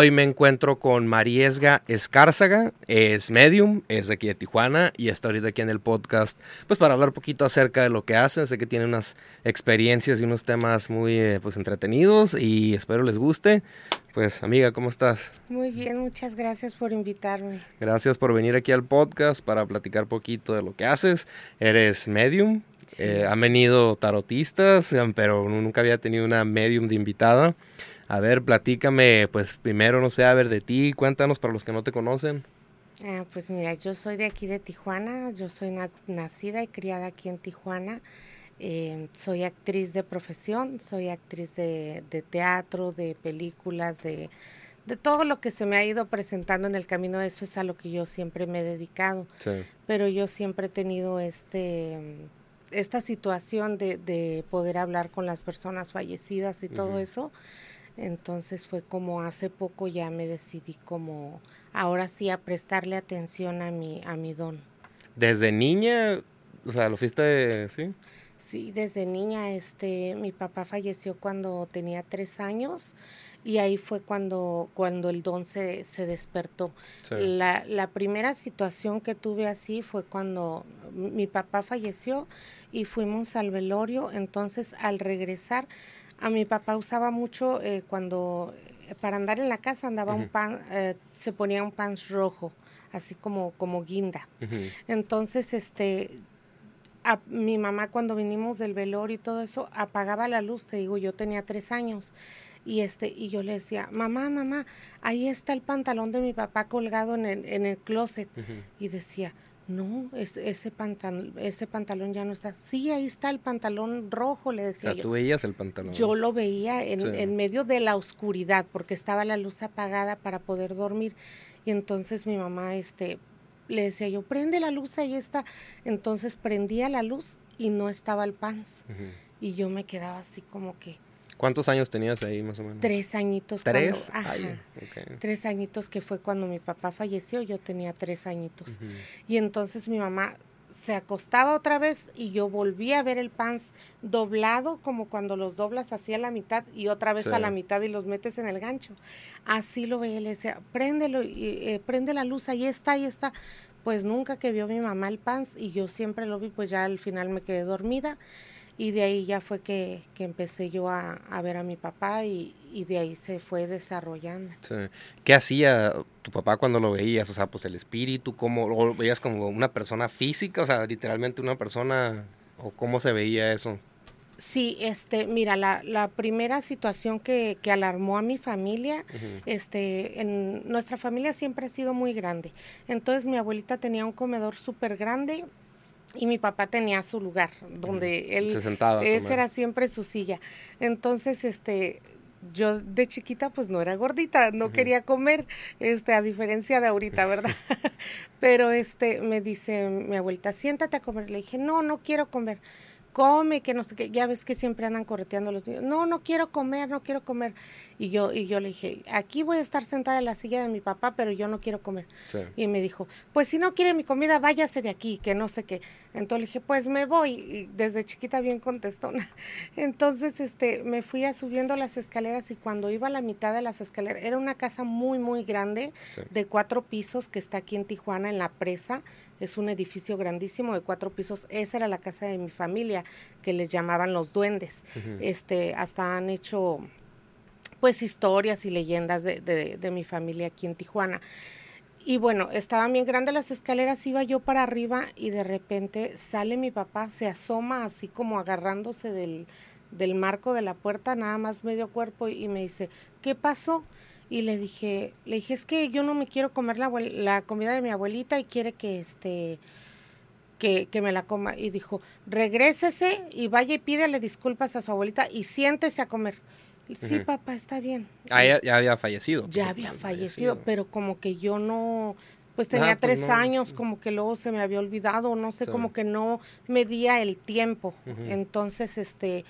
Hoy me encuentro con Mariesga Escárzaga, es medium, es de aquí de Tijuana y está ahorita aquí en el podcast, pues para hablar un poquito acerca de lo que hacen. Sé que tiene unas experiencias y unos temas muy eh, pues entretenidos y espero les guste. Pues amiga, ¿cómo estás? Muy bien, muchas gracias por invitarme. Gracias por venir aquí al podcast para platicar poquito de lo que haces. Eres medium, eh, han venido tarotistas, pero nunca había tenido una medium de invitada. A ver, platícame, pues primero, no sé, a ver de ti, cuéntanos para los que no te conocen. Ah, pues mira, yo soy de aquí de Tijuana, yo soy nacida y criada aquí en Tijuana. Eh, soy actriz de profesión, soy actriz de, teatro, de películas, de, de, todo lo que se me ha ido presentando en el camino, eso es a lo que yo siempre me he dedicado. Pero yo siempre he tenido este esta situación de, poder hablar con las personas fallecidas y todo eso. Entonces fue como hace poco ya me decidí como ahora sí a prestarle atención a mi, a mi don. Desde niña, o sea, lo fuiste, ¿sí? Sí, desde niña, este, mi papá falleció cuando tenía tres años y ahí fue cuando, cuando el don se, se despertó. La, la primera situación que tuve así fue cuando mi papá falleció y fuimos al velorio, entonces al regresar a mi papá usaba mucho eh, cuando, eh, para andar en la casa andaba un pan, eh, se ponía un pants rojo, así como, como guinda. Entonces, este, a, mi mamá cuando vinimos del velor y todo eso, apagaba la luz, te digo, yo tenía tres años. Y, este, y yo le decía, mamá, mamá, ahí está el pantalón de mi papá colgado en el, en el closet. Y decía, no, ese, pantalón, ese pantalón ya no está. Sí, ahí está el pantalón rojo, le decía. O sea, tú veías el pantalón. Yo lo veía en, en, medio de la oscuridad, porque estaba la luz apagada para poder dormir. Y entonces mi mamá, este, le decía yo, prende la luz, ahí está. Entonces prendía la luz y no estaba el pants. Y yo me quedaba así como que, ¿Cuántos años tenías ahí más o menos? Tres añitos. ¿Tres? ajá, Tres añitos que fue cuando mi papá falleció, yo tenía tres añitos. Y entonces mi mamá se acostaba otra vez y yo volví a ver el pants doblado como cuando los doblas así a la mitad y otra vez a la mitad y los metes en el gancho. Así lo veía, le decía, préndelo, y, eh, prende la luz, ahí está, ahí está. Pues nunca que vio mi mamá el pants y yo siempre lo vi, pues ya al final me quedé dormida y de ahí ya fue que, empecé yo a, ver a mi papá y, de ahí se fue desarrollando. ¿Qué hacía tu papá cuando lo veías? O sea, pues el espíritu, ¿cómo lo veías como una persona física? O sea, literalmente una persona, ¿o cómo se veía eso? Sí, este, mira, la, la primera situación que, que, alarmó a mi familia, este, en nuestra familia siempre ha sido muy grande. Entonces mi abuelita tenía un comedor súper grande, y mi papá tenía su lugar donde él se sentaba esa era siempre su silla. Entonces este yo de chiquita pues no era gordita no quería comer este a diferencia de ahorita verdad pero este me dice mi abuelita siéntate a comer le dije no no quiero comer come, que no sé qué, ya ves que siempre andan correteando a los niños, no, no quiero comer, no quiero comer. Y yo, y yo le dije, aquí voy a estar sentada en la silla de mi papá, pero yo no quiero comer. Y me dijo, pues si no quiere mi comida, váyase de aquí, que no sé qué. Entonces le dije, pues me voy. Y desde chiquita bien contestona. Entonces, este, me fui a subiendo las escaleras y cuando iba a la mitad de las escaleras, era una casa muy, muy grande, de cuatro pisos, que está aquí en Tijuana, en la presa es un edificio grandísimo de cuatro pisos. Esa era la casa de mi familia, que les llamaban los duendes. Este, hasta han hecho pues historias y leyendas de, de, mi familia aquí en Tijuana. Y bueno, estaban bien grandes las escaleras, iba yo para arriba y de repente sale mi papá, se asoma así como agarrándose del, del marco de la puerta, nada más medio cuerpo, y me dice, ¿qué pasó? y le dije, le dije, es que yo no me quiero comer la, la comida de mi abuelita y quiere que este que, que, me la coma. Y dijo, regrésese y vaya y pídele disculpas a su abuelita y siéntese a comer. Sí, papá, está bien. Ah, ya, había fallecido. Ya había fallecido, pero como que yo no, pues tenía ah, pues tres años, como que luego se me había olvidado, no sé, como que no medía el tiempo. Entonces, este,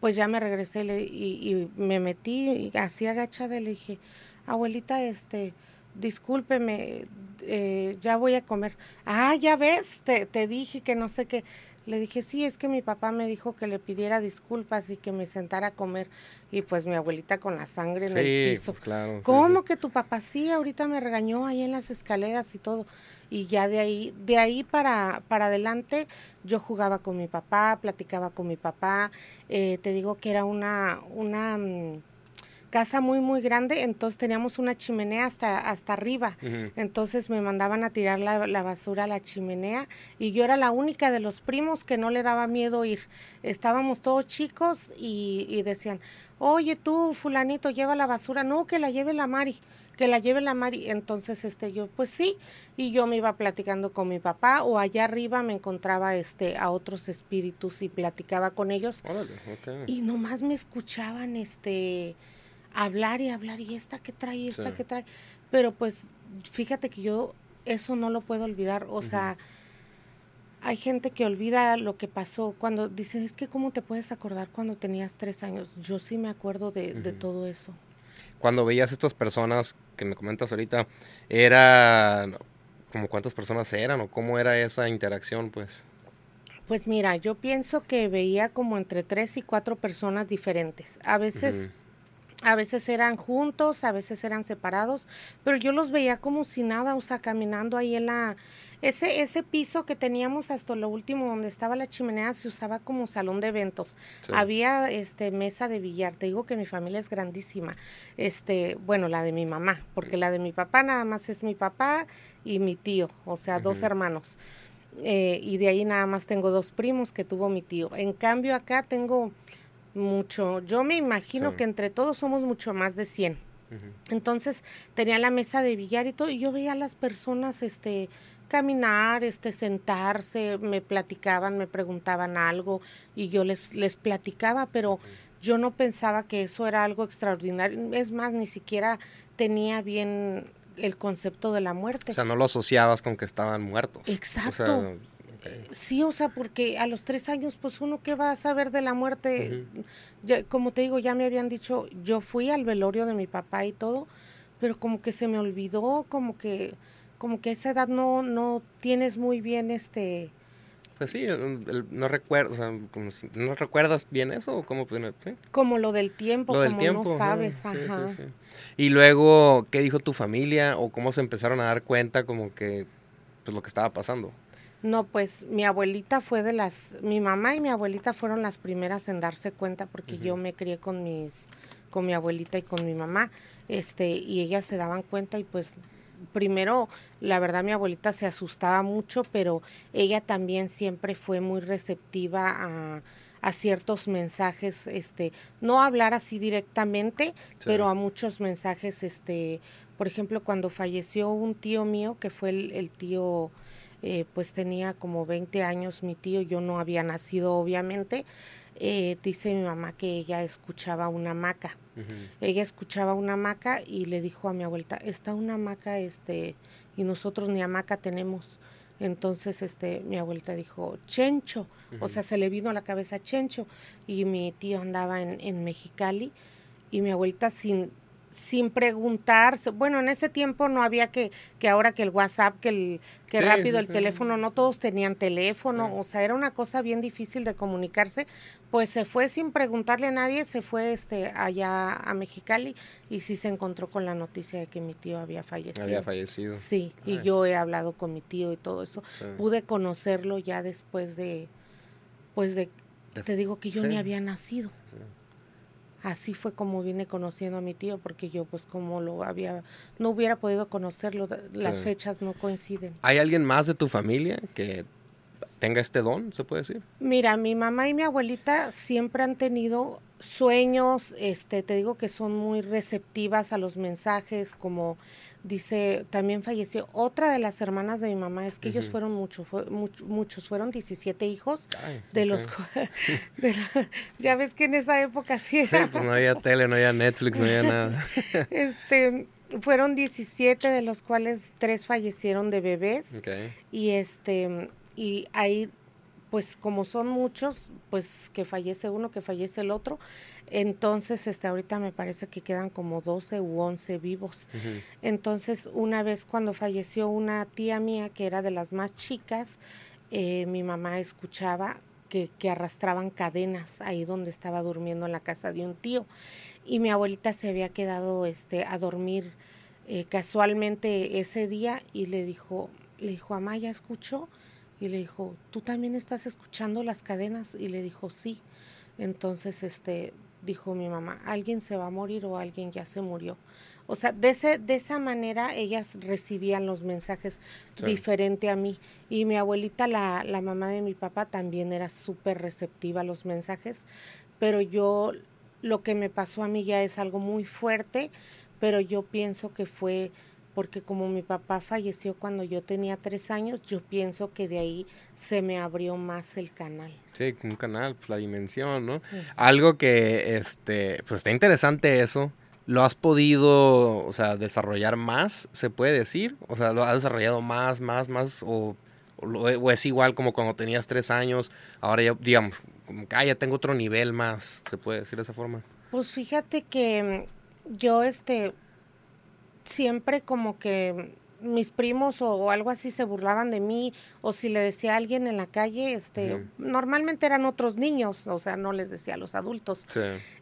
pues ya me regresé y, me metí y así agachada le dije, abuelita, este, discúlpeme, eh, ya voy a comer. Ah, ya ves, te, te, dije que no sé qué. Le dije, sí, es que mi papá me dijo que le pidiera disculpas y que me sentara a comer. Y pues mi abuelita con la sangre en el piso. Pues claro. ¿Cómo que tu papá sí? Ahorita me regañó ahí en las escaleras y todo. Y ya de ahí, de ahí para, para adelante, yo jugaba con mi papá, platicaba con mi papá. Eh, te digo que era una, una mm, casa muy, muy grande, entonces teníamos una chimenea hasta, hasta arriba. Entonces me mandaban a tirar la, basura a la chimenea y yo era la única de los primos que no le daba miedo ir. Estábamos todos chicos y, decían, oye tú, fulanito, lleva la basura. No, que la lleve la Mari que la lleve la Mari. Entonces, este, yo, pues sí, y yo me iba platicando con mi papá, o allá arriba me encontraba este a otros espíritus y platicaba con ellos. Y nomás me escuchaban, este, hablar y hablar, y esta que trae, esta que trae. Pero pues fíjate que yo eso no lo puedo olvidar, o sea, hay gente que olvida lo que pasó cuando dicen, es que cómo te puedes acordar cuando tenías tres años. Yo sí me acuerdo de, de todo eso. Cuando veías estas personas que me comentas ahorita, ¿era como cuántas personas eran o cómo era esa interacción, pues? Pues mira, yo pienso que veía como entre tres y cuatro personas diferentes. A veces a veces eran juntos, a veces eran separados, pero yo los veía como si nada, o sea, caminando ahí en la... Ese, ese piso que teníamos hasta lo último, donde estaba la chimenea, se usaba como salón de eventos. Había este mesa de billar. Te digo que mi familia es grandísima. Este, bueno, la de mi mamá, porque la de mi papá nada más es mi papá y mi tío, o sea, dos hermanos. Eh, y de ahí nada más tengo dos primos que tuvo mi tío. En cambio, acá tengo mucho. Yo me imagino que entre todos somos mucho más de 100. Entonces tenía la mesa de billar y todo, y yo veía a las personas este, caminar, este, sentarse, me platicaban, me preguntaban algo y yo les, les platicaba, pero yo no pensaba que eso era algo extraordinario. Es más, ni siquiera tenía bien el concepto de la muerte. O sea, no lo asociabas con que estaban muertos. Exacto. Sí, o sea, porque a los tres años, pues uno qué va a saber de la muerte. ya, como te digo, ya me habían dicho, yo fui al velorio de mi papá y todo, pero como que se me olvidó, como que, como que a esa edad no, no tienes muy bien este. Pues sí, no recuerdo, o sea, como ¿no recuerdas bien eso o cómo? Como lo del tiempo, como no sabes, ajá. y luego, ¿qué dijo tu familia o cómo se empezaron a dar cuenta como que, pues lo que estaba pasando? No, pues mi abuelita fue de las, mi mamá y mi abuelita fueron las primeras en darse cuenta porque yo me crié con mis, con mi abuelita y con mi mamá, este, y ellas se daban cuenta y pues primero, la verdad mi abuelita se asustaba mucho, pero ella también siempre fue muy receptiva a, a ciertos mensajes, este, no hablar así directamente, pero a muchos mensajes, este, por ejemplo, cuando falleció un tío mío, que fue el tío eh, pues tenía como 20 años mi tío, yo no había nacido obviamente, eh, dice mi mamá que ella escuchaba una maca. Ella escuchaba una maca y le dijo a mi abuelita, está una maca, este, y nosotros ni hamaca tenemos. Entonces, este, mi abuelita dijo, Chencho, o sea, se le vino a la cabeza Chencho, y mi tío andaba en, en Mexicali, y mi abuelita sin sin preguntar, bueno, en ese tiempo no había que, que ahora que el WhatsApp, que el que rápido el teléfono, no todos tenían teléfono, o sea, era una cosa bien difícil de comunicarse, pues se fue sin preguntarle a nadie, se fue este allá a Mexicali y sí se encontró con la noticia de que mi tío había fallecido. Había fallecido. Sí, y yo he hablado con mi tío y todo eso. Pude conocerlo ya después de, pues de, te digo que yo ni había nacido así fue como vine conociendo a mi tío, porque yo pues como lo había, no hubiera podido conocerlo, las fechas no coinciden. ¿Hay alguien más de tu familia que tenga este don, se puede decir? Mira, mi mamá y mi abuelita siempre han tenido sueños, este, te digo que son muy receptivas a los mensajes, como dice, también falleció otra de las hermanas de mi mamá, es que ellos fueron mucho, muchos, fueron 17 hijos, de los, ya ves que en esa época sí era. pues no había tele, no había Netflix, no había nada. este, fueron 17 de los cuales tres fallecieron de bebés, y este, y ahí pues como son muchos, pues que fallece uno, que fallece el otro, entonces este ahorita me parece que quedan como 12 u 11 vivos. Entonces, una vez cuando falleció una tía mía que era de las más chicas, eh, mi mamá escuchaba que, que, arrastraban cadenas ahí donde estaba durmiendo en la casa de un tío. Y mi abuelita se había quedado este, a dormir eh, casualmente ese día y le dijo, le dijo, Amaya, escuchó? Y le dijo, ¿tú también estás escuchando las cadenas? Y le dijo, sí. Entonces, este, dijo mi mamá, alguien se va a morir o alguien ya se murió. O sea, de, ese, de esa manera ellas recibían los mensajes diferente a mí. Y mi abuelita, la, la mamá de mi papá, también era súper receptiva a los mensajes, pero yo, lo que me pasó a mí ya es algo muy fuerte, pero yo pienso que fue porque como mi papá falleció cuando yo tenía tres años, yo pienso que de ahí se me abrió más el canal. Sí, un canal, pues la dimensión, ¿no? Algo que, este, pues está interesante eso. ¿Lo has podido, o sea, desarrollar más, se puede decir? O sea, ¿lo has desarrollado más, más, más? ¿O, o, es igual como cuando tenías tres años? Ahora ya, digamos, como que ah, ya tengo otro nivel más, ¿se puede decir de esa forma? Pues fíjate que mm, yo, este, siempre como que mis primos o, algo así se burlaban de mí o si le decía a alguien en la calle, este, normalmente eran otros niños, o sea, no les decía a los adultos.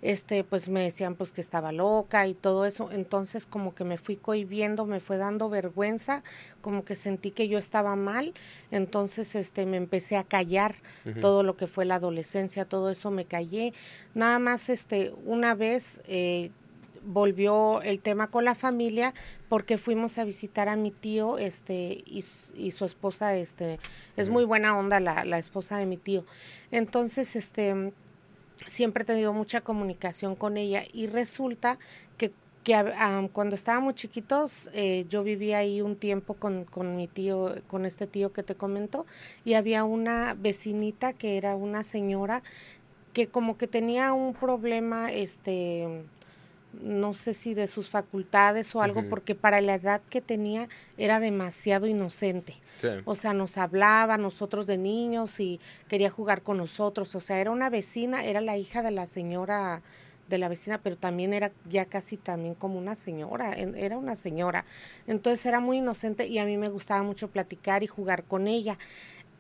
Este, pues me decían pues que estaba loca y todo eso, entonces como que me fui cohibiendo, me fue dando vergüenza, como que sentí que yo estaba mal, entonces este me empecé a callar todo lo que fue la adolescencia, todo eso me callé. Nada más este una vez eh, volvió el tema con la familia porque fuimos a visitar a mi tío este y, su esposa este es muy buena onda la, la, esposa de mi tío. Entonces este siempre he tenido mucha comunicación con ella y resulta que que cuando estábamos chiquitos, eh, yo vivía ahí un tiempo con, con, mi tío, con este tío que te comentó, y había una vecinita que era una señora que como que tenía un problema, este, no sé si de sus facultades o algo, porque para la edad que tenía era demasiado inocente. O sea, nos hablaba nosotros de niños y quería jugar con nosotros. O sea, era una vecina, era la hija de la señora de la vecina, pero también era ya casi también como una señora, era una señora. Entonces era muy inocente y a mí me gustaba mucho platicar y jugar con ella.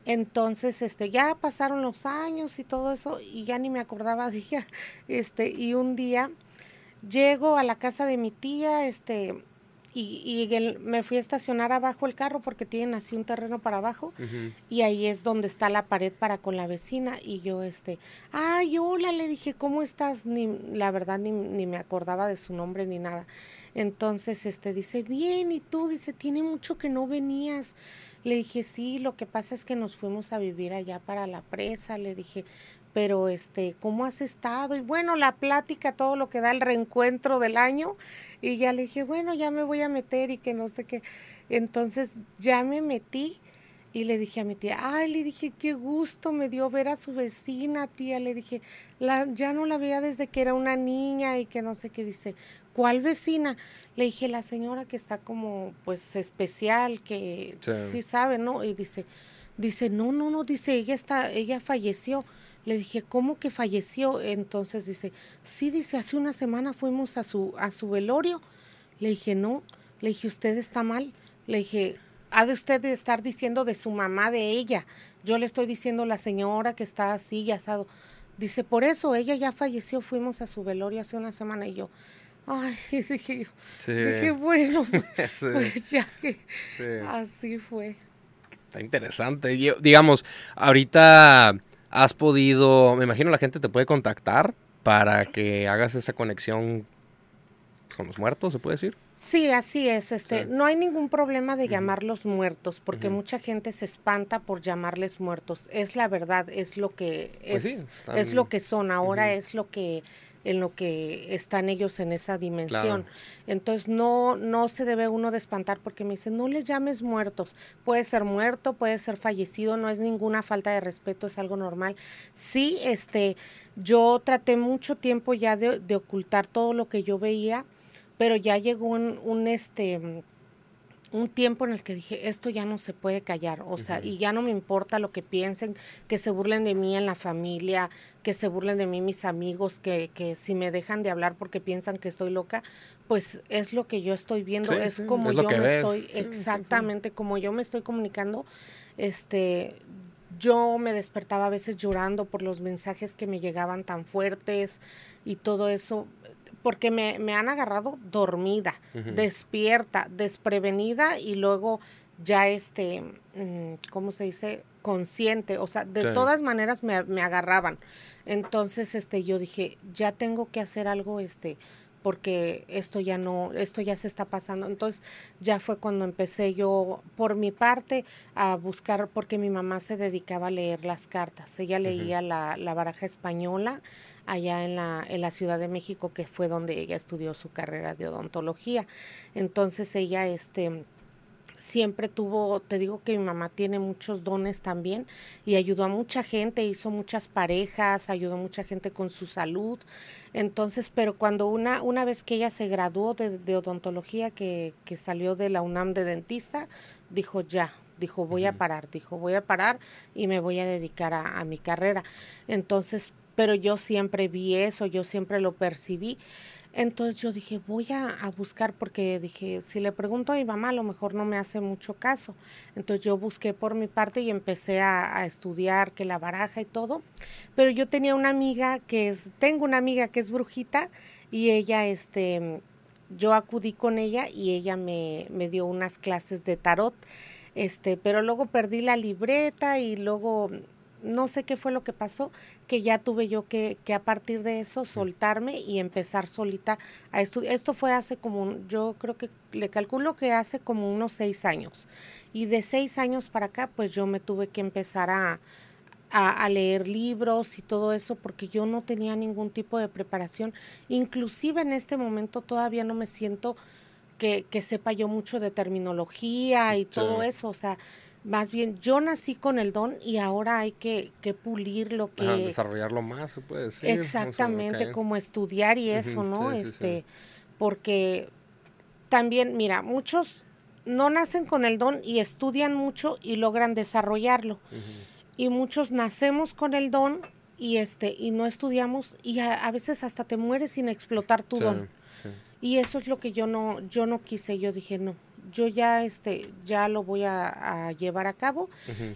Entonces, este, ya pasaron los años y todo eso y ya ni me acordaba de ella. Este, y un día Llego a la casa de mi tía, este, y, y me fui a estacionar abajo el carro porque tienen así un terreno para abajo y ahí es donde está la pared para con la vecina y yo este, ay, hola, le dije, ¿cómo estás? Ni, la verdad ni, ni me acordaba de su nombre ni nada. Entonces, este, dice, bien, y tú, dice, tiene mucho que no venías. Le dije, sí, lo que pasa es que nos fuimos a vivir allá para la presa. Le dije, pero este, ¿cómo has estado? Y bueno, la plática, todo lo que da el reencuentro del año. Y ya le dije, bueno, ya me voy a meter y que no sé qué. Entonces ya me metí y le dije a mi tía, ay, le dije, qué gusto me dio ver a su vecina, tía. Le dije, la, ya no la veía desde que era una niña y que no sé qué. Dice, ¿cuál vecina? Le dije, la señora que está como, pues, especial, que sí, sí sabe, ¿no? Y dice, dice, no, no, no, dice, ella está, ella falleció. Le dije, ¿cómo que falleció? Entonces dice, sí, dice, hace una semana fuimos a su, a su velorio. Le dije, no, le dije, usted está mal. Le dije, ha de usted estar diciendo de su mamá, de ella. Yo le estoy diciendo la señora que está así y asado. Dice, por eso, ella ya falleció, fuimos a su velorio hace una semana y yo, ay, dije, dije bueno, pues ya que así fue. Está interesante. Digamos, ahorita has podido, me imagino la gente te puede contactar para que hagas esa conexión con los muertos, ¿se puede decir? Sí, así es. Este, no hay ningún problema de llamarlos muertos, porque mucha gente se espanta por llamarles muertos. Es la verdad, es lo que pues es, es lo que son. Ahora es lo que en lo que están ellos en esa dimensión. Entonces no, no se debe uno de espantar porque me dicen, no les llames muertos. Puede ser muerto, puede ser fallecido, no es ninguna falta de respeto, es algo normal. Sí, este, yo traté mucho tiempo ya de, de ocultar todo lo que yo veía, pero ya llegó un, un este un tiempo en el que dije, esto ya no se puede callar, o sea, y ya no me importa lo que piensen, que se burlen de mí en la familia, que se burlen de mí mis amigos, que, que si me dejan de hablar porque piensan que estoy loca, pues es lo que yo estoy viendo, es como yo me estoy, exactamente como yo me estoy comunicando, este, yo me despertaba a veces llorando por los mensajes que me llegaban tan fuertes y todo eso, porque me, han agarrado dormida, despierta, desprevenida y luego ya este, mm, ¿cómo se dice? Consciente, o sea, de todas maneras me, me, agarraban. Entonces, este, yo dije, ya tengo que hacer algo, este, porque esto ya no, esto ya se está pasando. Entonces ya fue cuando empecé yo, por mi parte, a buscar, porque mi mamá se dedicaba a leer las cartas. Ella leía la, la, baraja española allá en la, en la Ciudad de México, que fue donde ella estudió su carrera de odontología. Entonces ella, este, siempre tuvo, te digo que mi mamá tiene muchos dones también y ayudó a mucha gente, hizo muchas parejas, ayudó a mucha gente con su salud. Entonces, pero cuando una, una vez que ella se graduó de, odontología, que, que, salió de la UNAM de dentista, dijo ya, dijo voy a parar, dijo voy a parar y me voy a dedicar a, a mi carrera. Entonces, pero yo siempre vi eso, yo siempre lo percibí. Entonces yo dije, voy a, buscar porque dije, si le pregunto a mi mamá, a lo mejor no me hace mucho caso. Entonces yo busqué por mi parte y empecé a, estudiar que la baraja y todo. Pero yo tenía una amiga que es, tengo una amiga que es brujita y ella, este, yo acudí con ella y ella me, me dio unas clases de tarot. Este, pero luego perdí la libreta y luego no sé qué fue lo que pasó, que ya tuve yo que, que a partir de eso soltarme y empezar solita a estudiar. Esto fue hace como, yo creo que le calculo que hace como unos seis años. Y de seis años para acá, pues yo me tuve que empezar a, a, leer libros y todo eso porque yo no tenía ningún tipo de preparación. Inclusive en este momento todavía no me siento que, que sepa yo mucho de terminología y todo eso. O sea, más bien, yo nací con el don y ahora hay que, que pulir lo que... desarrollarlo más, se puede decir. Exactamente, como estudiar y eso, ¿no? este, Porque también, mira, muchos no nacen con el don y estudian mucho y logran desarrollarlo. Y muchos nacemos con el don y este y no estudiamos y a, veces hasta te mueres sin explotar tu don. Y eso es lo que yo no yo no quise, yo dije, no, yo ya este ya lo voy a, llevar a cabo.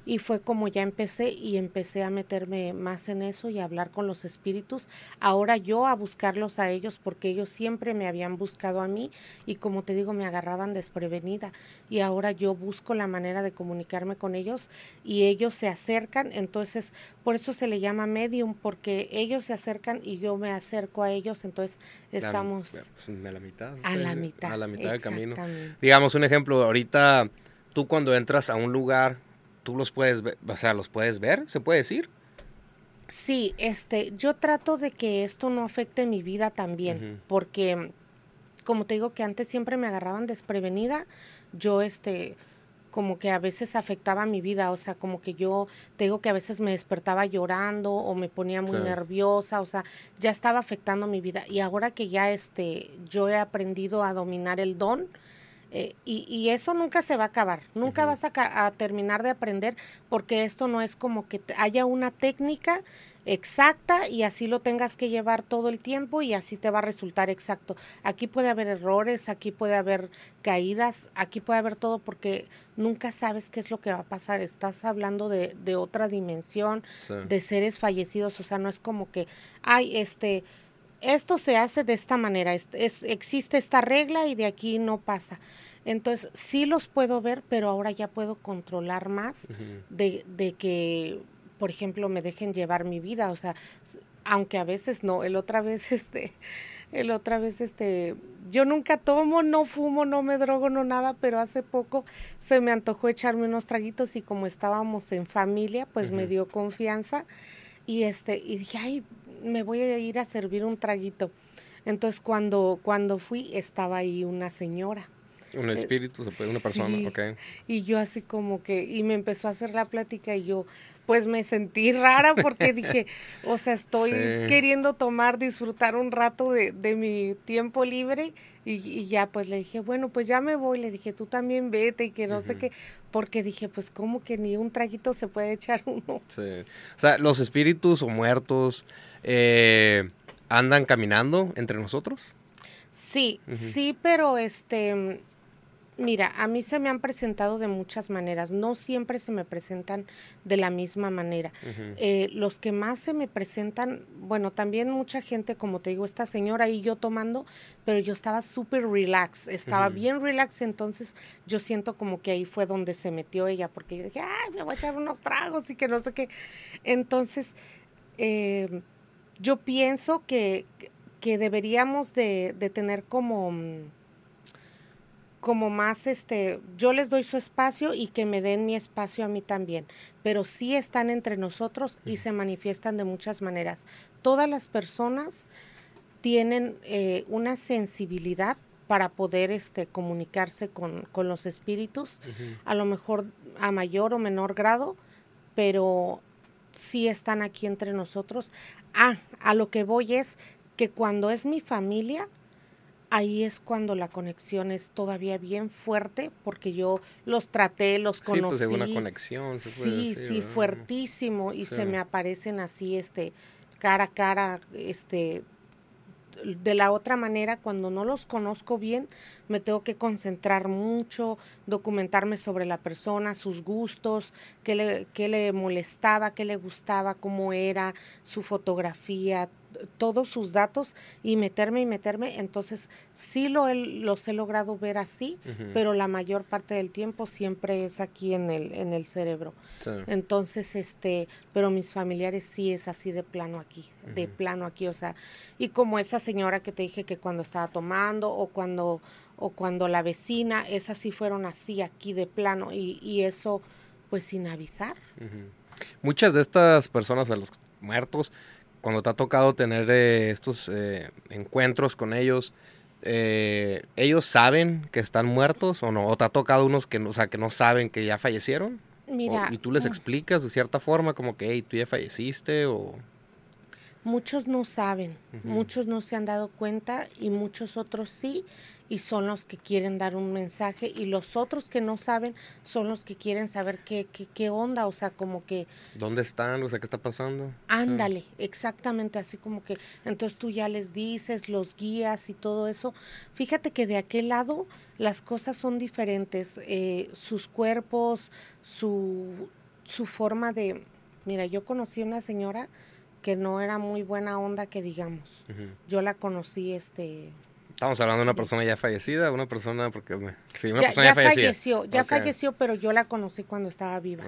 Y fue como ya empecé y empecé a meterme más en eso y a hablar con los espíritus. Ahora yo a buscarlos a ellos porque ellos siempre me habían buscado a mí y como te digo me agarraban desprevenida. Y ahora yo busco la manera de comunicarme con ellos y ellos se acercan. Entonces por eso se le llama medium porque ellos se acercan y yo me acerco a ellos. Entonces estamos pues, a la mitad a la mitad a la mitad del camino. digamos un ejemplo, ahorita tú cuando entras a un lugar, tú los puedes ver, o sea, los puedes ver, ¿se puede decir? Sí, este, yo trato de que esto no afecte mi vida también, porque como te digo que antes siempre me agarraban desprevenida, yo este como que a veces afectaba mi vida, o sea, como que yo te digo que a veces me despertaba llorando o me ponía muy nerviosa, o sea, ya estaba afectando mi vida. Y ahora que ya este yo he aprendido a dominar el don, eh, y, eso nunca se va a acabar, nunca vas a, terminar de aprender porque esto no es como que haya una técnica exacta y así lo tengas que llevar todo el tiempo y así te va a resultar exacto. Aquí puede haber errores, aquí puede haber caídas, aquí puede haber todo porque nunca sabes qué es lo que va a pasar. Estás hablando de, de otra dimensión, de seres fallecidos, o sea, no es como que, ay, este esto se hace de esta manera, es, existe esta regla y de aquí no pasa. Entonces, sí los puedo ver, pero ahora ya puedo controlar más de, de, que, por ejemplo, me dejen llevar mi vida. O sea, aunque a veces no, el otra vez, este, el otra vez, este, yo nunca tomo, no fumo, no me drogo, no nada, pero hace poco se me antojó echarme unos traguitos y como estábamos en familia, pues me dio confianza y este, y dije, ay, me voy a ir a servir un traguito. Entonces cuando, cuando fui estaba ahí una señora. Un eh, espíritu, una persona, ok. Y yo así como que, y me empezó a hacer la plática y yo, pues me sentí rara porque dije, o sea, estoy queriendo tomar, disfrutar un rato de, de mi tiempo libre y, ya pues le dije, bueno, pues ya me voy, le dije, tú también vete y que no sé qué, porque dije, pues como que ni un traguito se puede echar uno. Sí, o sea, los espíritus o muertos eh, andan caminando entre nosotros. Sí, sí, pero este Mira, a mí se me han presentado de muchas maneras, no siempre se me presentan de la misma manera. Eh, los que más se me presentan, bueno, también mucha gente, como te digo, esta señora y yo tomando, pero yo estaba súper relax, estaba bien relax, entonces yo siento como que ahí fue donde se metió ella, porque yo dije, ay, me voy a echar unos tragos y que no sé qué. Entonces, eh, yo pienso que, que deberíamos de, de tener como mm, como más, este, yo les doy su espacio y que me den mi espacio a mí también, pero sí están entre nosotros y se manifiestan de muchas maneras. Todas las personas tienen eh, una sensibilidad para poder este, comunicarse con, los espíritus, a lo mejor a mayor o menor grado, pero sí están aquí entre nosotros. Ah, a lo que voy es que cuando es mi familia, ahí es cuando la conexión es todavía bien fuerte porque yo los traté, los conocí. Sí, pues una conexión. Se sí, sí, fuertísimo y se me aparecen así, este, cara a cara, este, de la otra manera, cuando no los conozco bien, me tengo que concentrar mucho, documentarme sobre la persona, sus gustos, qué le, qué le molestaba, qué le gustaba, cómo era, su fotografía, todos sus datos y meterme y meterme. Entonces, sí lo los he logrado ver así, pero la mayor parte del tiempo siempre es aquí en el, en el cerebro. Entonces, este, pero mis familiares sí es así de plano aquí, de plano aquí, o sea, y como esa señora que te dije que cuando estaba tomando o cuando, o cuando la vecina, esas sí fueron así aquí de plano y, y eso pues sin avisar. Muchas de estas personas, a los muertos, cuando te ha tocado tener eh, estos eh, encuentros con ellos, eh, ¿ellos saben que están muertos o no? ¿O te ha tocado unos que, o sea, que no saben que ya fallecieron? Mira. ¿Y tú les mm. explicas de cierta forma como que, hey, tú ya falleciste o...? Muchos no saben, muchos no se han dado cuenta y muchos otros sí y son los que quieren dar un mensaje y los otros que no saben son los que quieren saber qué, qué, qué onda, o sea, como que... ¿Dónde están? O sea, ¿qué está pasando? Ándale, exactamente, así como que entonces tú ya les dices, los guías y todo eso. Fíjate que de aquel lado las cosas son diferentes, eh, sus cuerpos, su, su forma de... Mira, yo conocí a una señora que no era muy buena onda que digamos. Yo la conocí este Estamos hablando de una persona ya fallecida, una persona porque sí, una ya, persona ya, falleció, ya falleció, pero yo la conocí cuando estaba viva.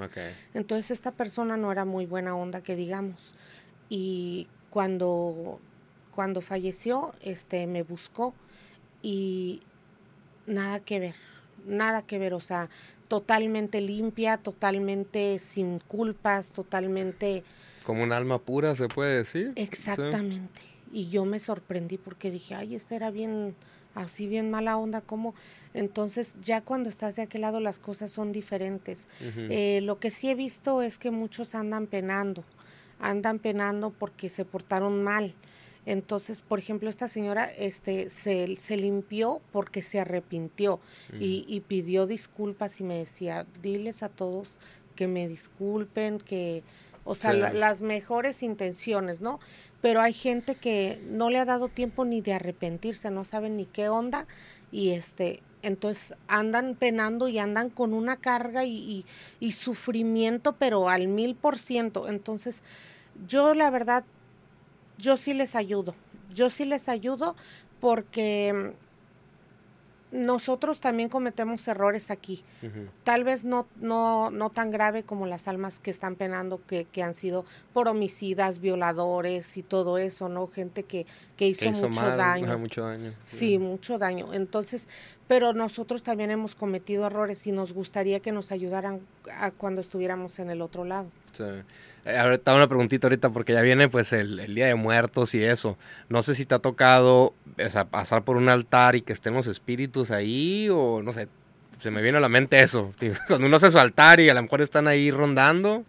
Entonces esta persona no era muy buena onda que digamos. Y cuando cuando falleció, este me buscó y nada que ver, nada que ver, o sea, totalmente limpia, totalmente sin culpas, totalmente como un alma pura, se puede decir. Exactamente. Y yo me sorprendí porque dije, ay, esta era bien, así bien mala onda, como entonces ya cuando estás de aquel lado las cosas son diferentes. Eh, lo que sí he visto es que muchos andan penando, andan penando porque se portaron mal. Entonces, por ejemplo, esta señora este, se, se limpió porque se arrepintió y, y, pidió disculpas y me decía, diles a todos que me disculpen, que, o sea, las mejores intenciones, ¿no? Pero hay gente que no le ha dado tiempo ni de arrepentirse, no saben ni qué onda y este, entonces andan penando y andan con una carga y, y, sufrimiento, pero al mil por ciento. Entonces, yo la verdad, yo sí les ayudo, yo sí les ayudo porque nosotros también cometemos errores aquí. Tal vez no, no, no tan grave como las almas que están penando, que, que, han sido por homicidas, violadores y todo eso, ¿no? Gente que, que hizo, mucho, daño. mucho daño. Sí, mucho daño. Entonces, pero nosotros también hemos cometido errores y nos gustaría que nos ayudaran a cuando estuviéramos en el otro lado. Sí. Eh, ahorita una preguntita ahorita porque ya viene pues el, Día de Muertos y eso. No sé si te ha tocado pasar por un altar y que estén los espíritus ahí o no sé, se me viene a la mente eso. Cuando uno hace su altar y a lo mejor están ahí rondando.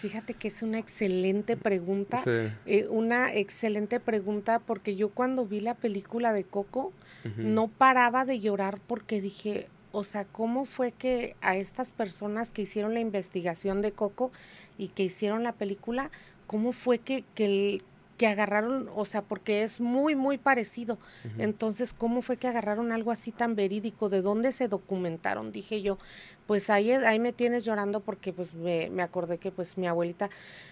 Fíjate que es una excelente pregunta, eh, una excelente pregunta porque yo cuando vi la película de Coco no paraba de llorar porque dije, o sea, ¿cómo fue que a estas personas que hicieron la investigación de Coco y que hicieron la película, cómo fue que, que, que agarraron, o sea, porque es muy, muy parecido. Entonces, ¿cómo fue que agarraron algo así tan verídico? ¿De dónde se documentaron? Dije yo, pues ahí, ahí me tienes llorando porque pues me, me acordé que pues mi abuelita,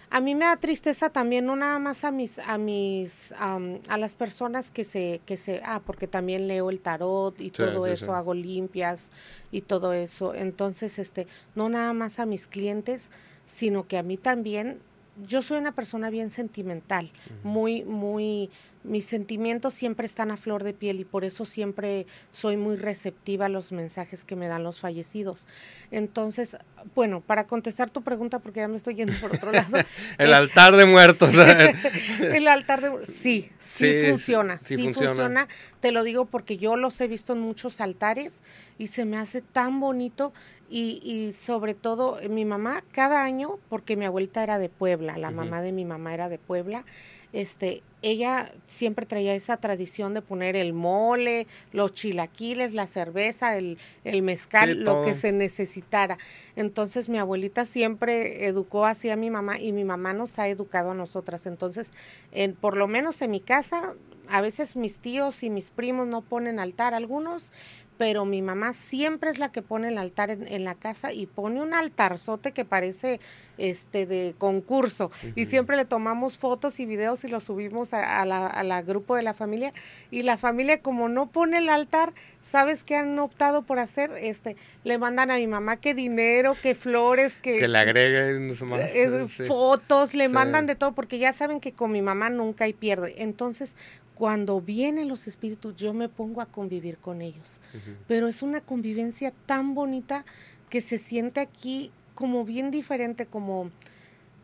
a mí me da tristeza también, no nada más a mis, a mis, a las personas que se, que se, ah, porque también leo el tarot y todo eso, hago limpias y todo eso. Entonces, este, no nada más a mis clientes, sino que a mí también yo soy una persona bien sentimental, muy, muy, mis sentimientos siempre están a flor de piel y por eso siempre soy muy receptiva a los mensajes que me dan los fallecidos. Entonces, bueno, para contestar tu pregunta, porque ya me estoy yendo por otro lado. el altar de muertos. el altar de muertos, sí, sí, funciona, sí, funciona. Te lo digo porque yo los he visto en muchos altares y se me hace tan bonito y, y sobre todo mi mamá cada año, porque mi abuelita era de Puebla, la mamá de mi mamá era de Puebla, este, ella siempre traía esa tradición de poner el mole, los chilaquiles, la cerveza, el, el mezcal, lo que se necesitara. Entonces mi abuelita siempre educó así a mi mamá y mi mamá nos ha educado a nosotras. Entonces, en, por lo menos en mi casa, a veces mis tíos y mis primos no ponen altar, algunos pero mi mamá siempre es la que pone el altar en, la casa y pone un altarzote que parece este de concurso y siempre le tomamos fotos y videos y lo subimos a, la, grupo de la familia y la familia como no pone el altar, ¿sabes qué han optado por hacer? Este, le mandan a mi mamá que dinero, que flores, que... Que le agreguen fotos, le mandan de todo porque ya saben que con mi mamá nunca hay pierde. Entonces, cuando vienen los espíritus, yo me pongo a convivir con ellos. Pero es una convivencia tan bonita que se siente aquí como bien diferente, como,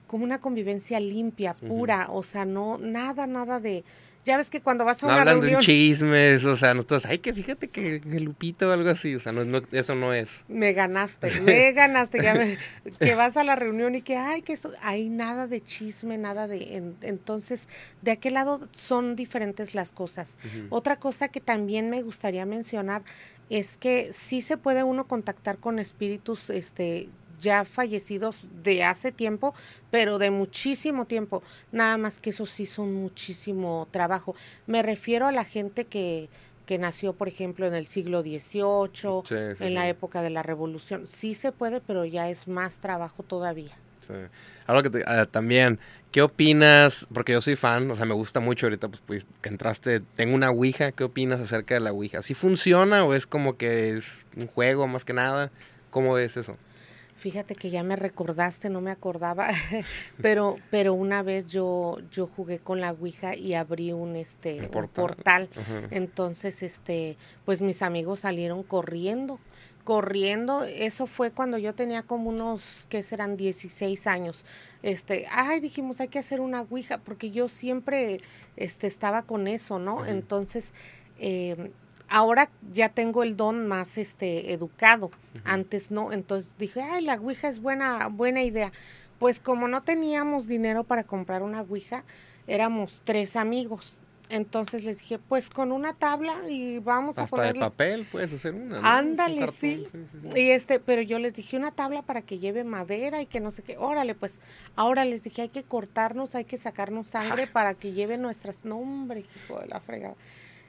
como una convivencia limpia, pura, o sea, no, nada, nada de, ya ves que cuando vas a una hablando reunión... chismes, o sea, nosotros, ay, que fíjate que, el Lupito o algo así, o sea, no, eso no es. Me ganaste, me ganaste, que vas a la reunión y que, ay, que esto, hay nada de chisme, nada de... entonces, de aquel lado son diferentes las cosas. Otra cosa que también me gustaría mencionar es que sí se puede uno contactar con espíritus, este, ya fallecidos de hace tiempo, pero de muchísimo tiempo. Nada más que eso sí son muchísimo trabajo. Me refiero a la gente que, que nació, por ejemplo, en el siglo XVIII, en la época de la Revolución. Sí se puede, pero ya es más trabajo todavía. Algo que ah, también, ¿qué opinas? Porque yo soy fan, o sea, me gusta mucho ahorita, pues, pues, que entraste, tengo una Ouija, ¿qué opinas acerca de la Ouija? ¿Sí funciona o es como que es un juego más que nada? ¿Cómo ves eso? Fíjate que ya me recordaste, no me acordaba, pero, pero una vez yo, yo jugué con la Ouija y abrí un este portal. Entonces, este, pues mis amigos salieron corriendo, corriendo. Eso fue cuando yo tenía como unos, ¿qué serán? 16 años. Este, ay, dijimos, hay que hacer una Ouija, porque yo siempre este, estaba con eso, ¿no? Entonces, eh, ahora ya tengo el don más este educado, antes no, entonces dije, ay, la Ouija es buena, buena idea. Pues como no teníamos dinero para comprar una Ouija, éramos tres amigos. Entonces les dije, pues con una tabla y vamos a ponerle... de papel puedes hacer una. Ándale, sí. Y este, pero yo les dije una tabla para que lleve madera y que no sé qué. Órale, pues ahora les dije, hay que cortarnos, hay que sacarnos sangre para que lleve nuestras... No, hombre, hijo de la fregada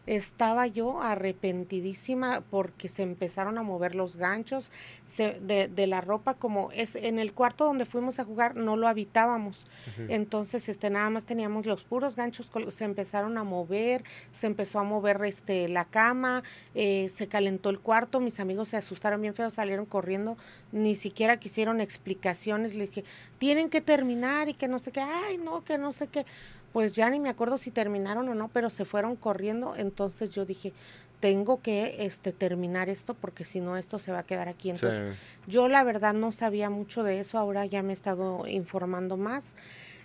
estaba yo arrepentidísima porque se empezaron a mover los ganchos de, de, la ropa como es en el cuarto donde fuimos a jugar no lo habitábamos. Entonces este nada más teníamos los puros ganchos se empezaron a mover se empezó a mover este la cama eh, se calentó el cuarto mis amigos se asustaron bien feo salieron corriendo ni siquiera quisieron explicaciones le dije tienen que terminar y que no sé qué ay no que no sé qué pues ya ni me acuerdo si terminaron o no, pero se fueron corriendo, entonces yo dije, tengo que este, terminar esto porque si no esto se va a quedar aquí. Entonces yo la verdad no sabía mucho de eso, ahora ya me he estado informando más.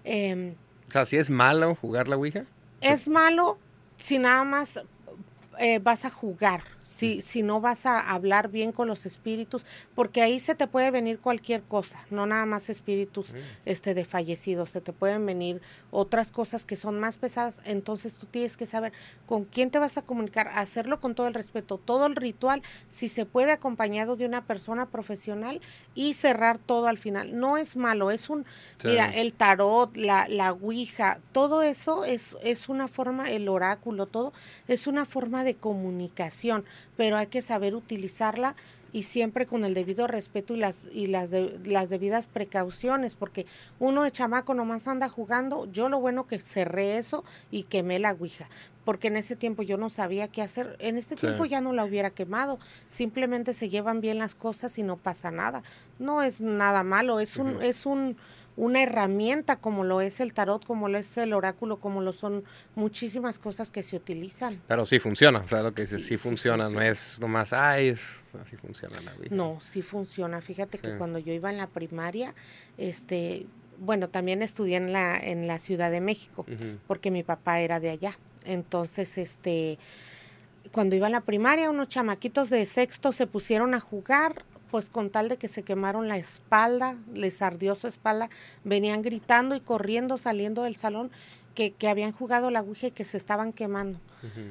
Em, o sea, ¿sí es malo jugar la Ouija? Es malo si nada más eh, vas a jugar. Si, si no vas a hablar bien con los espíritus, porque ahí se te puede venir cualquier cosa, no nada más espíritus este, de fallecidos, se te pueden venir otras cosas que son más pesadas, entonces tú tienes que saber con quién te vas a comunicar, hacerlo con todo el respeto, todo el ritual, si se puede acompañado de una persona profesional y cerrar todo al final. No es malo, es un, mira, el tarot, la, la ouija, todo eso es, es una forma, el oráculo, todo, es una forma de comunicación pero hay que saber utilizarla y siempre con el debido respeto y las y las las debidas precauciones porque uno de chamaco nomás anda jugando yo lo bueno que cerré eso y quemé la ouija porque en ese tiempo yo no sabía qué hacer en este tiempo ya no la hubiera quemado simplemente se llevan bien las cosas y no pasa nada no es nada malo es un es un una herramienta como lo es el tarot, como lo es el oráculo, como lo son muchísimas cosas que se utilizan. Pero sí funciona, o sea, lo que dice, sí, funciona, no es nomás, ay, así funciona la vida. No, sí funciona. Fíjate que cuando yo iba en la primaria, este, bueno, también estudié en la, en la Ciudad de México, porque mi papá era de allá. Entonces, este, cuando iba en la primaria, unos chamaquitos de sexto se pusieron a jugar pues con tal de que se quemaron la espalda, les ardió su espalda, venían gritando y corriendo, saliendo del salón, que, que habían jugado la Ouija y que se estaban quemando.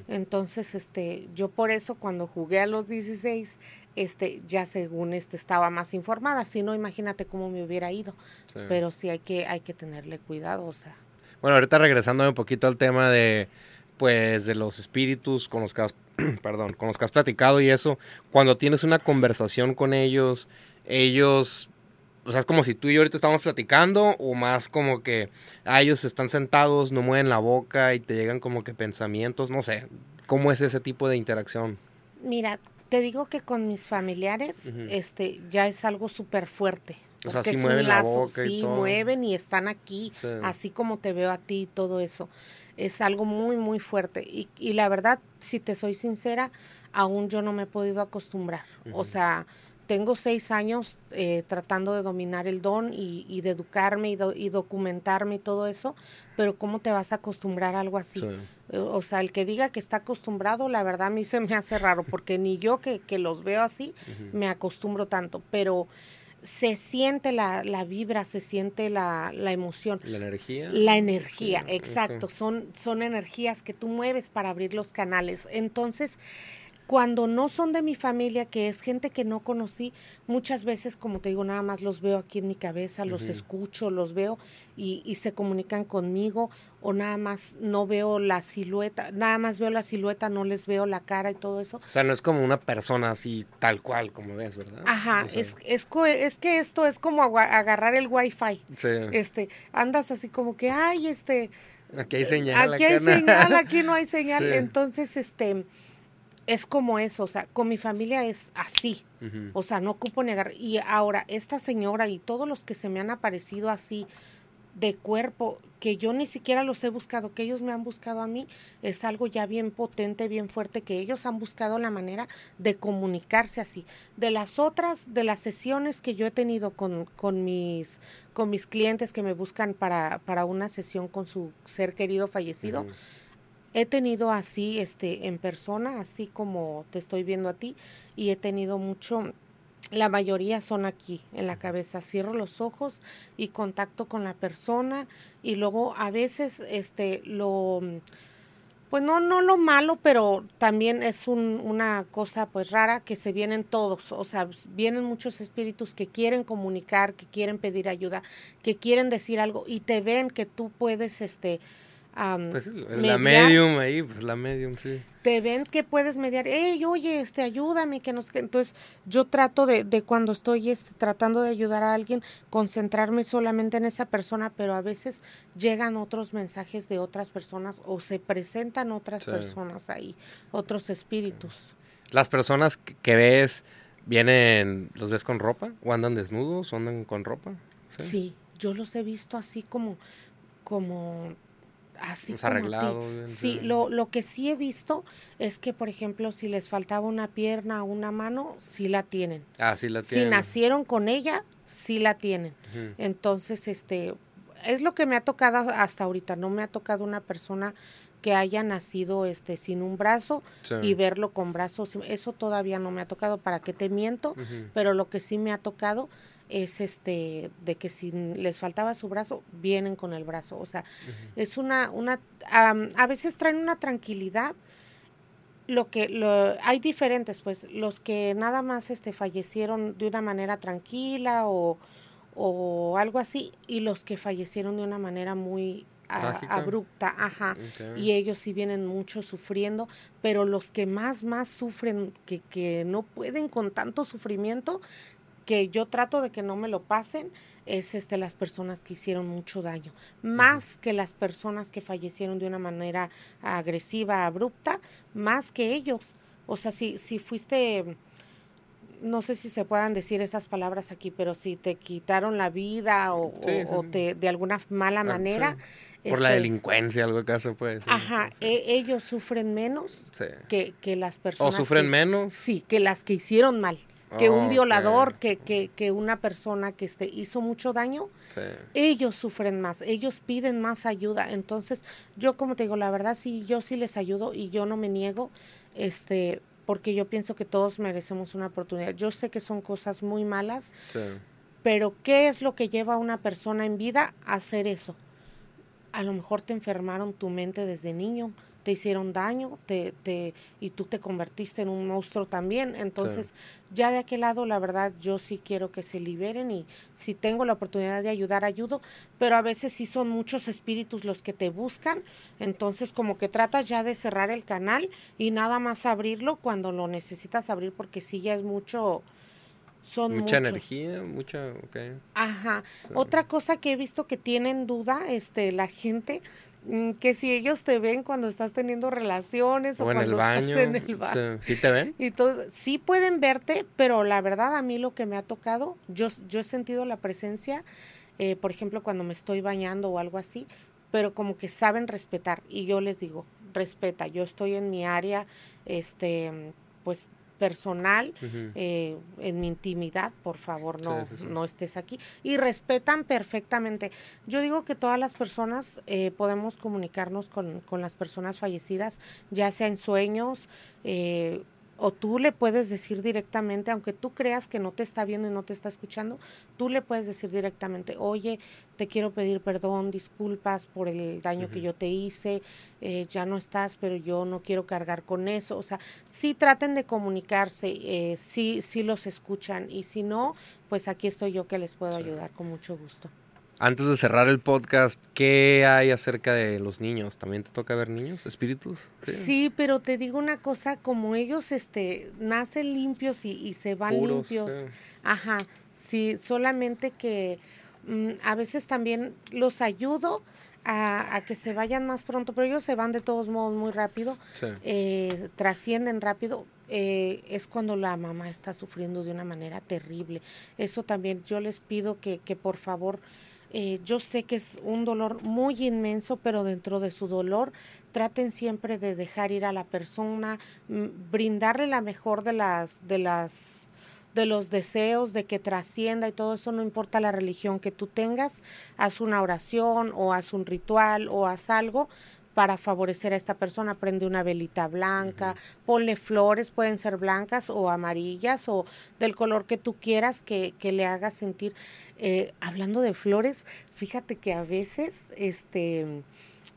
Entonces, este, yo por eso cuando jugué a los 16, este, ya según este estaba más informada, si no, imagínate cómo me hubiera ido. Pero sí hay que, hay que tenerle cuidado, o sea. Bueno, ahorita regresando un poquito al tema de, pues, de los espíritus con los que perdón, con los que has platicado y eso, cuando tienes una conversación con ellos, ellos, o sea, es como si tú y yo ahorita estamos platicando o más como que a ellos están sentados, no mueven la boca y te llegan como que pensamientos, no sé, ¿cómo es ese tipo de interacción? Mira, te digo que con mis familiares, este, ya es algo súper fuerte. O sea, sí mueven la boca y todo. mueven y están aquí, así como te veo a ti y todo eso. Es algo muy, muy fuerte. Y, y, la verdad, si te soy sincera, aún yo no me he podido acostumbrar. O sea, tengo seis años eh, tratando de dominar el don y, y de educarme y, y, documentarme y todo eso, pero ¿cómo te vas a acostumbrar a algo así? Eh, o sea, el que diga que está acostumbrado, la verdad a mí se me hace raro, porque ni yo que, que los veo así me acostumbro tanto, pero se siente la, la vibra, se siente la, la, emoción. La energía. La energía, exacto. Son, son energías que tú mueves para abrir los canales. Entonces, cuando no son de mi familia, que es gente que no conocí, muchas veces, como te digo, nada más los veo aquí en mi cabeza, los escucho, los veo y, y, se comunican conmigo, o nada más no veo la silueta, nada más veo la silueta, no les veo la cara y todo eso. O sea, no es como una persona así tal cual como ves, ¿verdad? Ajá, es, es, es, que esto es como agarrar el wifi. Sí. Este, andas así como que, ay, este... Aquí hay señal. Aquí hay señal, aquí no hay señal. Entonces, este es como eso, o sea, con mi familia es así, o sea, no ocupo negar. Y ahora, esta señora y todos los que se me han aparecido así de cuerpo, que yo ni siquiera los he buscado, que ellos me han buscado a mí, es algo ya bien potente, bien fuerte, que ellos han buscado la manera de comunicarse así. De las otras, de las sesiones que yo he tenido con, con, mis, con mis clientes que me buscan para, para una sesión con su ser querido fallecido, he tenido así, este, en persona, así como te estoy viendo a ti, y he tenido mucho, la mayoría son aquí, en la cabeza. Cierro los ojos y contacto con la persona, y luego a veces, este, lo, pues no, no lo malo, pero también es un, una cosa pues rara que se vienen todos, o sea, vienen muchos espíritus que quieren comunicar, que quieren pedir ayuda, que quieren decir algo, y te ven que tú puedes, este, pues la medium ahí, pues la medium, sí. Te ven que puedes mediar, hey, oye, este, ayúdame, que nos... Entonces, yo trato de, de cuando estoy este, tratando de ayudar a alguien, concentrarme solamente en esa persona, pero a veces llegan otros mensajes de otras personas o se presentan otras personas ahí, otros espíritus. Las personas que ves, vienen, ¿los ves con ropa? ¿O andan desnudos? ¿O andan con ropa? Sí, sí yo los he visto así como, como así arreglado. Sí, lo, lo que sí he visto es que, por ejemplo, si les faltaba una pierna o una mano, sí la tienen. Ah, sí la tienen. Si nacieron con ella, sí la tienen. Entonces, este, es lo que me ha tocado hasta ahorita. No me ha tocado una persona que haya nacido este sin un brazo y verlo con brazos. Eso todavía no me ha tocado, para que te miento, pero lo que sí me ha tocado es este de que si les faltaba su brazo vienen con el brazo. O sea es una una a veces traen una tranquilidad lo que lo, hay diferentes pues los que nada más este fallecieron de una manera tranquila o, o algo así y los que fallecieron de una manera muy abrupta, ajá. Y ellos sí vienen mucho sufriendo, pero los que más, más sufren, que, que no pueden con tanto sufrimiento, que yo trato de que no me lo pasen, es este, las personas que hicieron mucho daño, más que las personas que fallecieron de una manera agresiva, abrupta, más que ellos. O sea, si, si fuiste no sé si se puedan decir esas palabras aquí, pero si te quitaron la vida o, te, de alguna mala ah, manera. Por la este delincuencia, algo acaso puede ser. Ajá, e, ellos sufren menos que, que, las personas. ¿O sufren menos? Sí, que las que hicieron mal. Que un violador, que, que, que, una persona que este, hizo mucho daño, ellos sufren más, ellos piden más ayuda. Entonces, yo como te digo, la verdad sí, yo sí les ayudo y yo no me niego, este, porque yo pienso que todos merecemos una oportunidad. Yo sé que son cosas muy malas, pero ¿qué es lo que lleva a una persona en vida a hacer eso? A lo mejor te enfermaron tu mente desde niño, te hicieron daño te, te, y tú te convertiste en un monstruo también. Entonces, ya de aquel lado, la verdad, yo sí quiero que se liberen y si tengo la oportunidad de ayudar, ayudo, pero a veces sí son muchos espíritus los que te buscan, entonces como que tratas ya de cerrar el canal y nada más abrirlo cuando lo necesitas abrir porque sí ya es mucho... Son mucha energía, mucha, Ajá. Otra cosa que he visto que tienen duda, este, la gente, Mm, que si ellos te ven cuando estás teniendo relaciones o, cuando el baño, estás en el baño. ¿Sí, te ven? Entonces, sí pueden verte, pero la verdad a mí lo que me ha tocado, yo, yo he sentido la presencia, eh, por ejemplo, cuando me estoy bañando o algo así, pero como que saben respetar y yo les digo, respeta, yo estoy en mi área, este, pues personal, eh, en mi intimidad, por favor no, no estés aquí. Y respetan perfectamente. Yo digo que todas las personas eh, podemos comunicarnos con, con, las personas fallecidas, ya sea en sueños, eh, o tú le puedes decir directamente, aunque tú creas que no te está viendo y no te está escuchando, tú le puedes decir directamente, oye, te quiero pedir perdón, disculpas por el daño que yo te hice, eh, ya no estás, pero yo no quiero cargar con eso. O sea, sí traten de comunicarse, eh, sí, sí los escuchan y si no, pues aquí estoy yo que les puedo ayudar con mucho gusto. Antes de cerrar el podcast, ¿qué hay acerca de los niños? ¿También te toca ver niños, espíritus? Sí, pero te digo una cosa, como ellos este, nacen limpios y, se van limpios. Ajá, sí, solamente que mm, a veces también los ayudo a, que se vayan más pronto, pero ellos se van de todos modos muy rápido, eh, trascienden rápido. Eh, es cuando la mamá está sufriendo de una manera terrible. Eso también yo les pido que, que por favor eh, yo sé que es un dolor muy inmenso, pero dentro de su dolor traten siempre de dejar ir a la persona, mm, brindarle la mejor de las, de las de los deseos de que trascienda y todo eso, no importa la religión que tú tengas, haz una oración o haz un ritual o haz algo, para favorecer a esta persona. Prende una velita blanca, ponle flores, pueden ser blancas o amarillas o del color que tú quieras que, que le haga sentir. Eh, hablando de flores, fíjate que a veces este,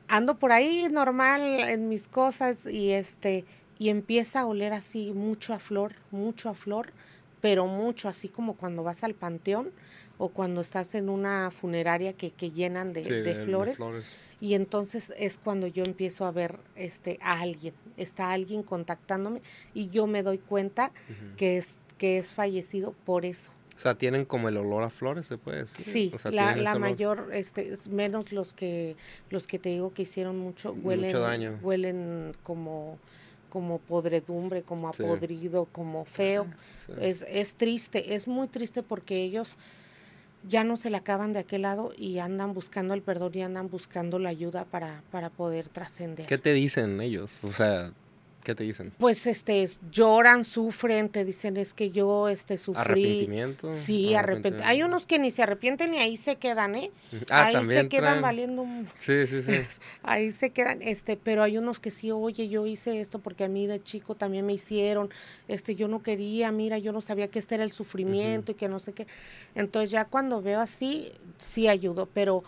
ando por ahí normal en mis cosas y, este, y empieza a oler así mucho a flor, mucho a flor, pero mucho, así como cuando vas al panteón o cuando estás en una funeraria que, que llenan de, flores. de flores y entonces es cuando yo empiezo a ver este a alguien, está alguien contactándome y yo me doy cuenta que es que es fallecido por eso. O sea, tienen como el olor a flores, se puede decir. Sí, la, la mayor, este, menos los que los que te digo que hicieron mucho, huelen, daño. huelen como como podredumbre, como apodrido, como feo. Es, es triste, es muy triste porque ellos ya no se le acaban de aquel lado y andan buscando el perdón y andan buscando la ayuda para, para poder trascender. ¿Qué te dicen ellos? O sea, ¿Qué te dicen? Pues este lloran, sufren, te dicen es que yo este sufrí. Arrepentimiento. Sí, arrepentimiento. Hay unos que ni se arrepienten y ahí se quedan, ¿eh? Ah, ahí también se quedan traen- valiendo un- Sí, sí, sí. ahí se quedan, este, pero hay unos que sí, oye, yo hice esto porque a mí de chico también me hicieron, este, yo no quería, mira, yo no sabía que este era el sufrimiento y que no sé qué. Entonces ya cuando veo así, sí ayudo, pero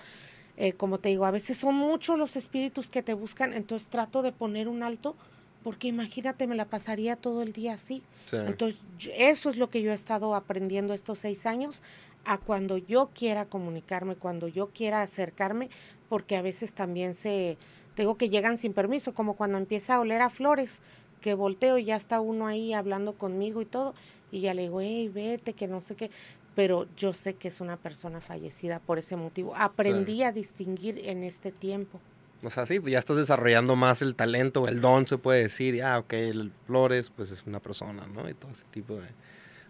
eh, como te digo, a veces son muchos los espíritus que te buscan, entonces trato de poner un alto, porque imagínate, me la pasaría todo el día así. sí. Entonces, yo- eso es lo que yo he estado aprendiendo estos seis años, a cuando yo quiera comunicarme, cuando yo quiera acercarme, porque a veces también se, tengo que llegan sin permiso, como cuando empieza a oler a flores, que volteo y ya está uno ahí hablando conmigo y todo, y ya le digo, hey, vete, que no sé qué, pero yo sé que es una persona fallecida por ese motivo. Aprendí a distinguir en este tiempo. O sea, sí, pues ya estás desarrollando más el talento, el don, se puede decir. Ah, ok, el Flores, pues es una persona, ¿no? Y todo ese tipo de,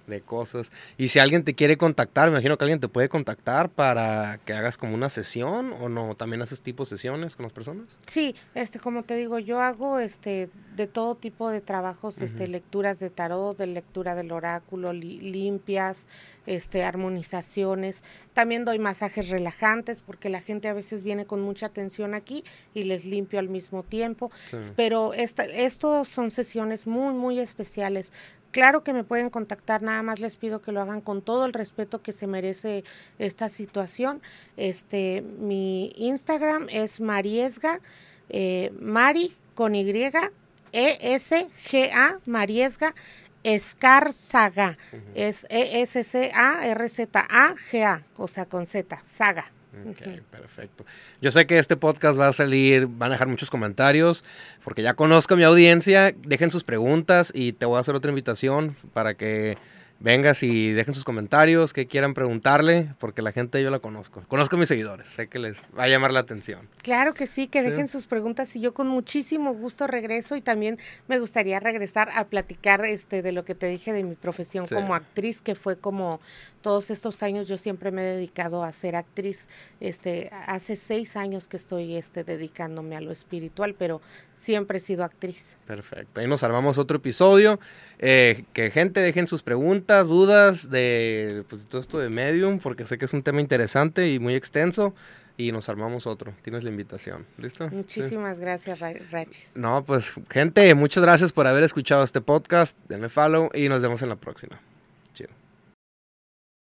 de cosas. Y si alguien te quiere contactar, me imagino que alguien te puede contactar para que hagas como una sesión o no, también haces tipo sesiones con las personas. Sí, este, como te digo, yo hago este de todo tipo de trabajos, este, lecturas de tarot, de lectura del oráculo, li- limpias, este, armonizaciones. También doy masajes relajantes porque la gente a veces viene con mucha tensión aquí y les limpio al mismo tiempo. Sí. Pero esta, estos son sesiones muy, muy especiales. Claro que me pueden contactar, nada más les pido que lo hagan con todo el respeto que se merece esta situación. Este, mi Instagram es Mariesga, eh, Mari con Y, E S G A, Mariesga, Escarzaga, es E S C A R Z A G A, o sea, con Z, Saga. Ok, perfecto. Yo sé que este podcast va a salir, van a dejar muchos comentarios, porque ya conozco a mi audiencia. Dejen sus preguntas y te voy a hacer otra invitación para que vengas y dejen sus comentarios, que quieran preguntarle, porque la gente yo la conozco. Conozco a mis seguidores, sé que les va a llamar la atención. Claro que sí, que Sí. dejen sus preguntas y yo con muchísimo gusto regreso y también me gustaría regresar a platicar este de lo que te dije de mi profesión Sí. como actriz, que fue como todos estos años yo siempre me he dedicado a ser actriz. Este, hace seis años que estoy este dedicándome a lo espiritual, pero siempre he sido actriz. Perfecto. Ahí nos armamos otro episodio. Eh, que gente dejen sus preguntas, dudas de pues, todo esto de Medium, porque sé que es un tema interesante y muy extenso. Y nos armamos otro. Tienes la invitación. ¿Listo? Sí. Muchísimas gracias, Ra- Rachis. No, pues gente, muchas gracias por haber escuchado este podcast. Denle follow y nos vemos en la próxima.